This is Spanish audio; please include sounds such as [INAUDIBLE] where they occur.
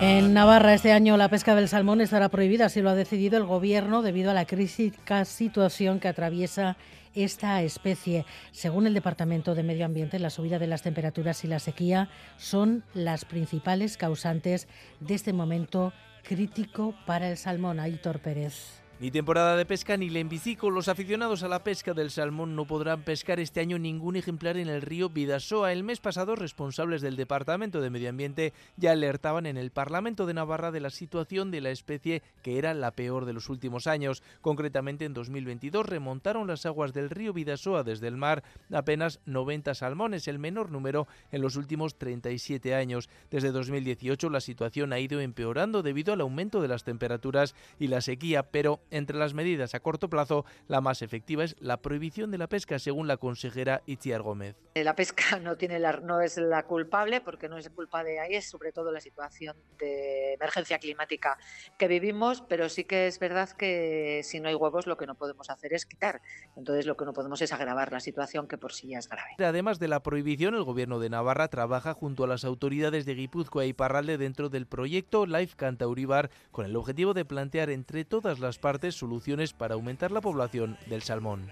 En Navarra este año la pesca del salmón estará prohibida, así lo ha decidido el gobierno debido a la crítica situación que atraviesa esta especie. Según el Departamento de Medio Ambiente, la subida de las temperaturas y la sequía son las principales causantes de este momento crítico para el salmón. Aitor Pérez. Ni temporada de pesca ni lembicico. Los aficionados a la pesca del salmón no podrán pescar este año ningún ejemplar en el río Vidasoa. El mes pasado, responsables del Departamento de Medio Ambiente ya alertaban en el Parlamento de Navarra de la situación de la especie que era la peor de los últimos años. Concretamente, en 2022 remontaron las aguas del río Vidasoa desde el mar apenas 90 salmones, el menor número en los últimos 37 años. Desde 2018 la situación ha ido empeorando debido al aumento de las temperaturas y la sequía, pero entre las medidas a corto plazo, la más efectiva es la prohibición de la pesca, según la consejera Itziar Gómez. La pesca [LAUGHS] no, tiene la, no es la culpable, porque no es culpa de ahí, es sobre todo la situación de emergencia climática que vivimos, pero sí que es verdad que si no hay huevos lo que no podemos hacer es quitar. Entonces lo que no podemos es agravar la situación que por sí ya es grave. Además de la prohibición, el gobierno de Navarra trabaja junto a las autoridades de Guipúzcoa y Parralde dentro del proyecto Life Cantauribar con el objetivo de plantear entre todas las partes soluciones para aumentar la población del salmón.